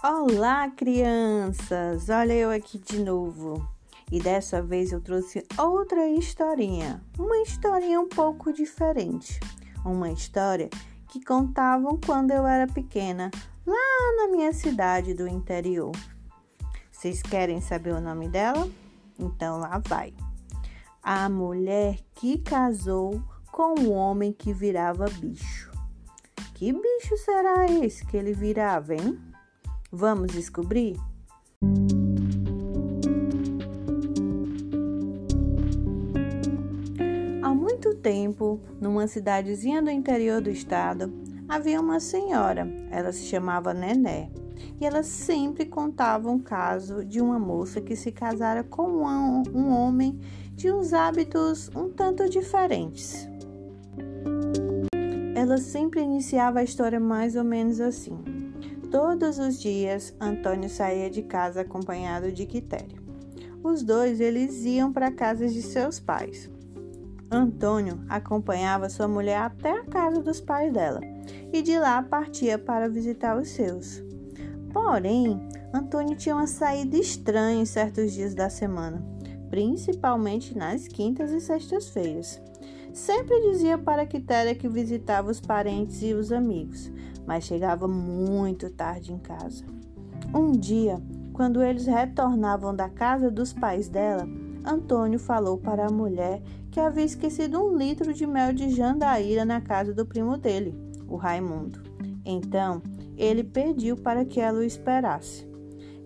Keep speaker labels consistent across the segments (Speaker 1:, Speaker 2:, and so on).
Speaker 1: Olá, crianças! Olha eu aqui de novo. E dessa vez eu trouxe outra historinha, uma historinha um pouco diferente. Uma história que contavam quando eu era pequena, lá na minha cidade do interior. Vocês querem saber o nome dela? Então lá vai. A mulher que casou com o homem que virava bicho. Que bicho será esse que ele virava, hein? Vamos descobrir? Há muito tempo, numa cidadezinha do interior do estado, havia uma senhora. Ela se chamava Nené. E ela sempre contava um caso de uma moça que se casara com um, homem de uns hábitos um tanto diferentes. Ela sempre iniciava a história mais ou menos assim. Todos os dias, Antônio saía de casa acompanhado de Quitério. Os dois eles iam para a casa de seus pais. Antônio acompanhava sua mulher até a casa dos pais dela e de lá partia para visitar os seus. Porém, Antônio tinha uma saída estranha em certos dias da semana, principalmente nas quintas e sextas-feiras. Sempre dizia para Quitéria que visitava os parentes e os amigos, mas chegava muito tarde em casa. Um dia, quando eles retornavam da casa dos pais dela, Antônio falou para a mulher que havia esquecido um litro de mel de jandaíra na casa do primo dele, o Raimundo. Então, ele pediu para que ela o esperasse.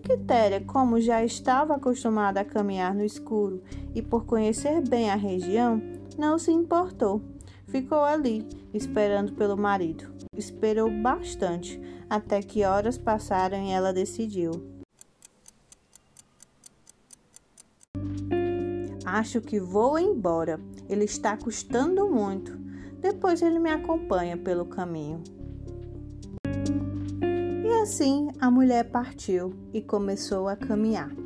Speaker 1: Quitéria, como já estava acostumada a caminhar no escuro e por conhecer bem a região, não se importou. Ficou ali, esperando pelo marido. Esperou bastante, até que horas passaram e ela decidiu. Acho que vou embora. Ele está custando muito. Depois ele me acompanha pelo caminho. E assim a mulher partiu e começou a caminhar.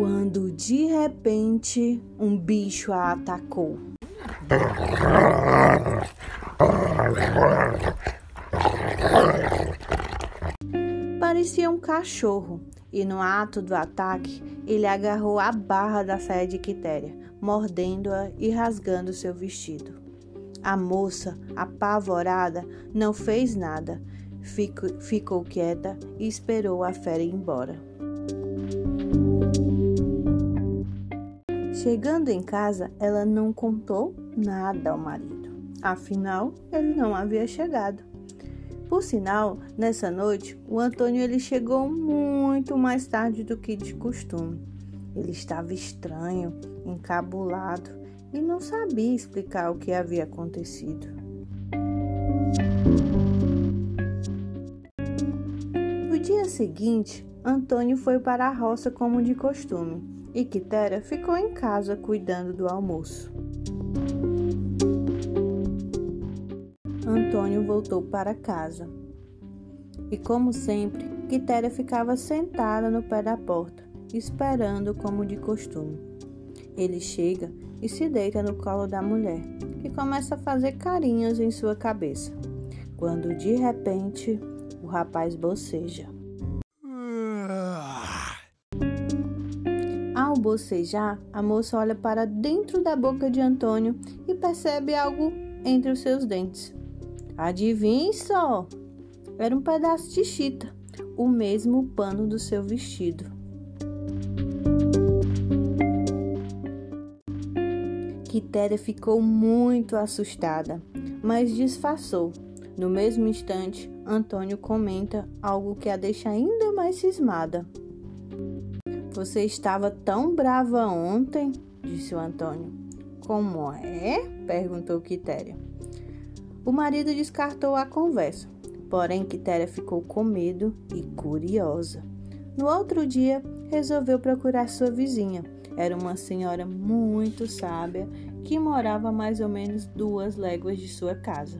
Speaker 1: Quando de repente um bicho a atacou. Parecia um cachorro e no ato do ataque ele agarrou a barra da saia de Quitéria, mordendo-a e rasgando seu vestido. A moça, apavorada, não fez nada, ficou, quieta e esperou a fera ir embora. Chegando em casa, ela não contou nada ao marido. Afinal, ele não havia chegado. Por sinal, nessa noite, o Antônio ele chegou muito mais tarde do que de costume. Ele estava estranho, encabulado e não sabia explicar o que havia acontecido. No dia seguinte, Antônio foi para a roça como de costume e Quitéria ficou em casa cuidando do almoço. Antônio voltou para casa. E como sempre, Quitéria ficava sentada no pé da porta, esperando como de costume. Ele chega e se deita no colo da mulher, que começa a fazer carinhos em sua cabeça. Quando de repente o rapaz boceja. Bocejar, a moça olha para dentro da boca de Antônio e percebe algo entre os seus dentes. Adivinhe só! Era um pedaço de chita, o mesmo pano do seu vestido. Quitéria ficou muito assustada, mas disfarçou. No mesmo instante, Antônio comenta algo que a deixa ainda mais cismada. Você estava tão brava ontem, disse o Antônio. Como é? perguntou Quitéria. O marido descartou a conversa, porém Quitéria ficou com medo e curiosa. No outro dia, resolveu procurar sua vizinha. Era uma senhora muito sábia que morava mais ou menos duas léguas de sua casa.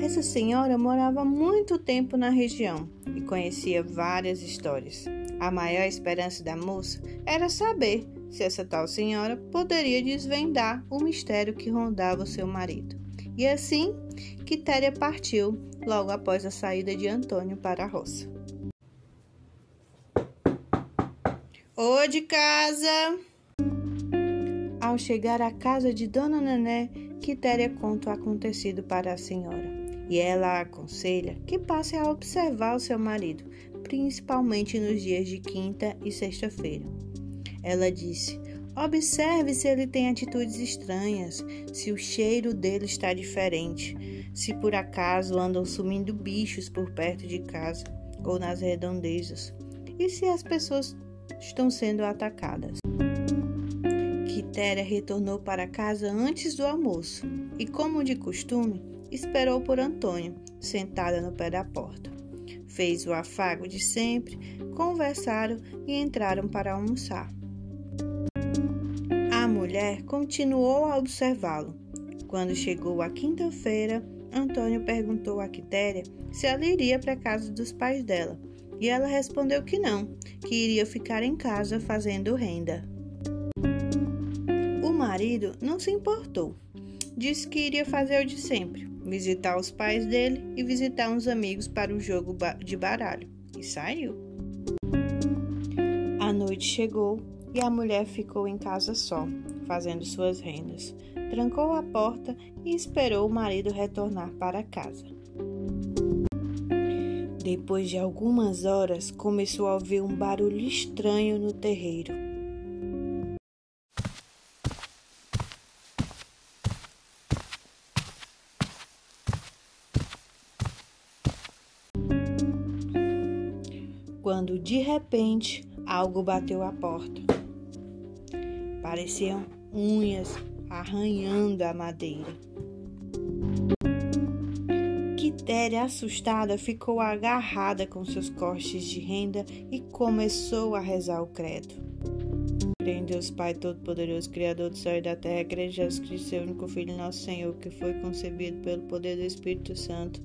Speaker 1: Essa senhora morava muito tempo na região conhecia várias histórias. A maior esperança da moça era saber se essa tal senhora poderia desvendar o mistério que rondava seu marido. E assim, Quitéria partiu logo após a saída de Antônio para a roça. Ô de casa! Ao chegar à casa de Dona Nené, Quitéria conta o acontecido para a senhora. E ela a aconselha que passe a observar o seu marido, principalmente nos dias de quinta e sexta-feira. Ela disse: Observe se ele tem atitudes estranhas, se o cheiro dele está diferente, se por acaso andam sumindo bichos por perto de casa ou nas redondezas, e se as pessoas estão sendo atacadas. Quitéria retornou para casa antes do almoço e, como de costume, esperou por Antônio, sentada no pé da porta. Fez o afago de sempre, conversaram e entraram para almoçar. A mulher continuou a observá-lo. Quando chegou a quinta-feira, Antônio perguntou a Quitéria se ela iria para a casa dos pais dela, e ela respondeu que não, que iria ficar em casa fazendo renda. O marido não se importou. Disse que iria fazer o de sempre, visitar os pais dele e visitar uns amigos para o jogo de baralho. E saiu. A noite chegou e a mulher ficou em casa só, fazendo suas rendas. Trancou a porta e esperou o marido retornar para casa. Depois de algumas horas, começou a ouvir um barulho estranho no terreiro. De repente algo bateu à porta. Pareciam unhas arranhando a madeira. Quitéria, assustada, ficou agarrada com seus cortes de renda e começou a rezar o credo. Em Deus Pai Todo-Poderoso, Criador do céu e da terra, em Jesus Cristo, seu único Filho, nosso Senhor, que foi concebido pelo poder do Espírito Santo.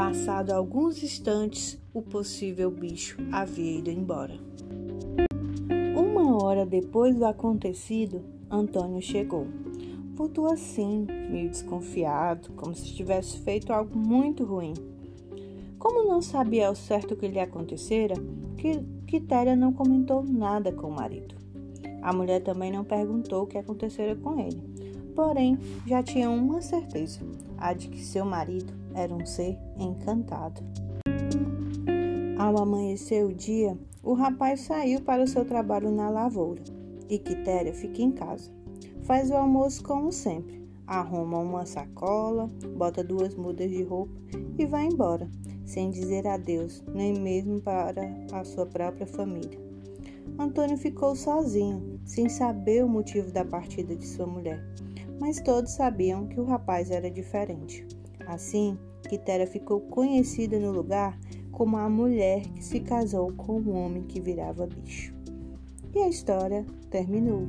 Speaker 1: Passado alguns instantes, o possível bicho havia ido embora. Uma hora depois do acontecido, Antônio chegou. Voltou assim, meio desconfiado, como se tivesse feito algo muito ruim. Como não sabia ao certo o que lhe acontecera, Quitéria não comentou nada com o marido. A mulher também não perguntou o que acontecera com ele. Porém, já tinha uma certeza: a de que seu marido era um ser encantado. Ao amanhecer o dia, o rapaz saiu para o seu trabalho na lavoura e Quitéria fica em casa. Faz o almoço como sempre. Arruma uma sacola, bota duas mudas de roupa e vai embora, sem dizer adeus, nem mesmo para a sua própria família. Antônio ficou sozinho, sem saber o motivo da partida de sua mulher, mas todos sabiam que o rapaz era diferente. Assim, Quitéria ficou conhecida no lugar como a mulher que se casou com um homem que virava bicho. E a história terminou.